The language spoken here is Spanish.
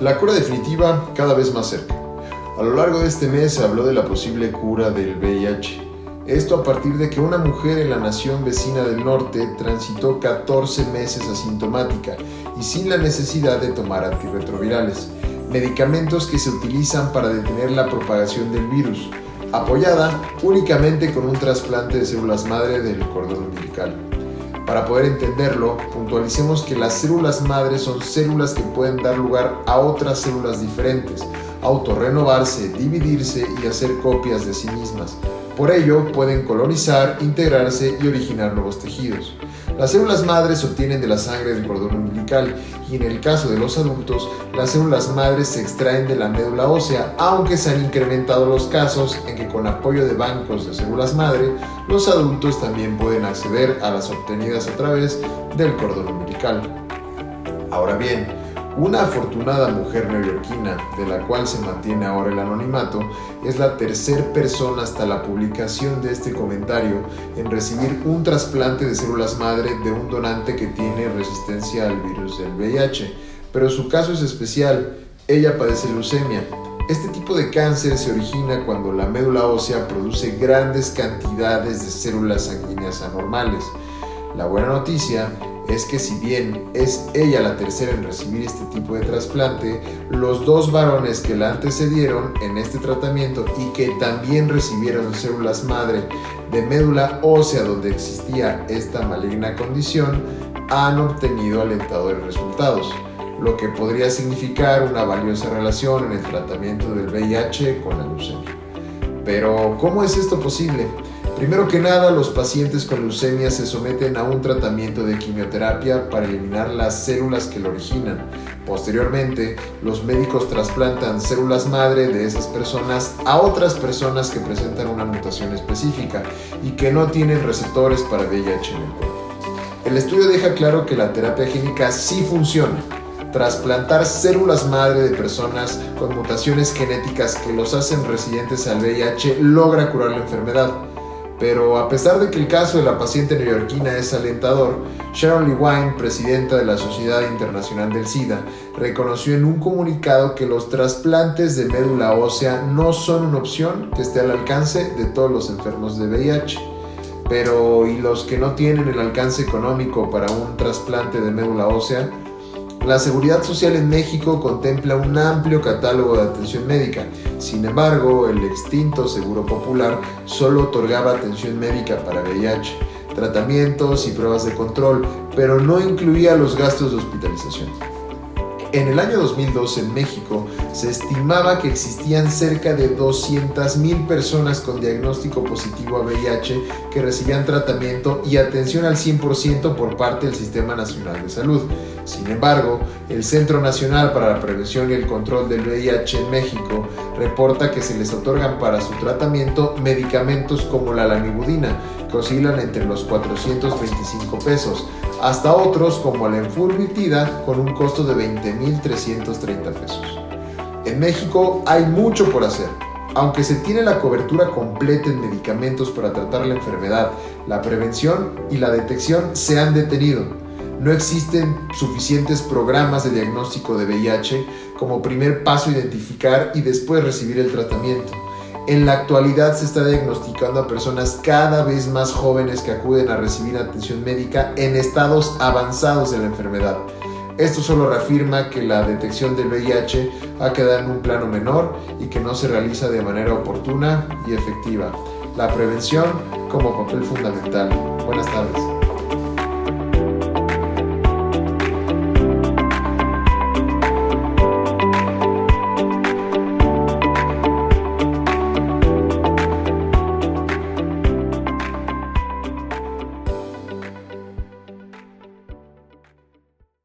La cura definitiva cada vez más cerca. A lo largo de este mes se habló de la posible cura del VIH. Esto a partir de que una mujer en la nación vecina del norte transitó 14 meses asintomática y sin la necesidad de tomar antirretrovirales, medicamentos que se utilizan para detener la propagación del virus, apoyada únicamente con un trasplante de células madre del cordón umbilical. Para poder entenderlo, puntualicemos que las células madres son células que pueden dar lugar a otras células diferentes, autorrenovarse, dividirse y hacer copias de sí mismas. Por ello, pueden colonizar, integrarse y originar nuevos tejidos. Las células madres se obtienen de la sangre del cordón umbilical y en el caso de los adultos, las células madres se extraen de la médula ósea, aunque se han incrementado los casos en que con apoyo de bancos de células madre, los adultos también pueden acceder a las obtenidas a través del cordón umbilical. Ahora bien, una afortunada mujer neoyorquina, de la cual se mantiene ahora el anonimato, es la tercera persona hasta la publicación de este comentario en recibir un trasplante de células madre de un donante que tiene resistencia al virus del VIH. Pero su caso es especial, ella padece leucemia. Este tipo de cáncer se origina cuando la médula ósea produce grandes cantidades de células sanguíneas anormales. La buena noticia es que si bien es ella la tercera en recibir este tipo de trasplante, los dos varones que la antecedieron en este tratamiento y que también recibieron células madre de médula ósea donde existía esta maligna condición, han obtenido alentadores resultados, lo que podría significar una valiosa relación en el tratamiento del VIH con la leucemia. Pero, ¿cómo es esto posible? Primero que nada, los pacientes con leucemia se someten a un tratamiento de quimioterapia para eliminar las células que lo originan. Posteriormente, los médicos trasplantan células madre de esas personas a otras personas que presentan una mutación específica y que no tienen receptores para VIH en el cuerpo. El estudio deja claro que la terapia génica sí funciona. Trasplantar células madre de personas con mutaciones genéticas que los hacen residentes al VIH logra curar la enfermedad. Pero a pesar de que el caso de la paciente neoyorquina es alentador, Sharon Lewine, presidenta de la Sociedad Internacional del SIDA, reconoció en un comunicado que los trasplantes de médula ósea no son una opción que esté al alcance de todos los enfermos de VIH. Pero, ¿y los que no tienen el alcance económico para un trasplante de médula ósea? La Seguridad Social en México contempla un amplio catálogo de atención médica. Sin embargo, el extinto Seguro Popular solo otorgaba atención médica para VIH, tratamientos y pruebas de control, pero no incluía los gastos de hospitalización. En el año 2002 en México se estimaba que existían cerca de 200.000 personas con diagnóstico positivo a VIH que recibían tratamiento y atención al 100% por parte del Sistema Nacional de Salud. Sin embargo, el Centro Nacional para la Prevención y el Control del VIH en México reporta que se les otorgan para su tratamiento medicamentos como la lanibudina, que oscilan entre los 425 pesos, hasta otros como la enfurbitida con un costo de 20.330 pesos. En México hay mucho por hacer. Aunque se tiene la cobertura completa en medicamentos para tratar la enfermedad, la prevención y la detección se han detenido. No existen suficientes programas de diagnóstico de VIH como primer paso identificar y después recibir el tratamiento. En la actualidad se está diagnosticando a personas cada vez más jóvenes que acuden a recibir atención médica en estados avanzados de la enfermedad. Esto solo reafirma que la detección del VIH ha quedado en un plano menor y que no se realiza de manera oportuna y efectiva. La prevención como papel fundamental. Buenas tardes.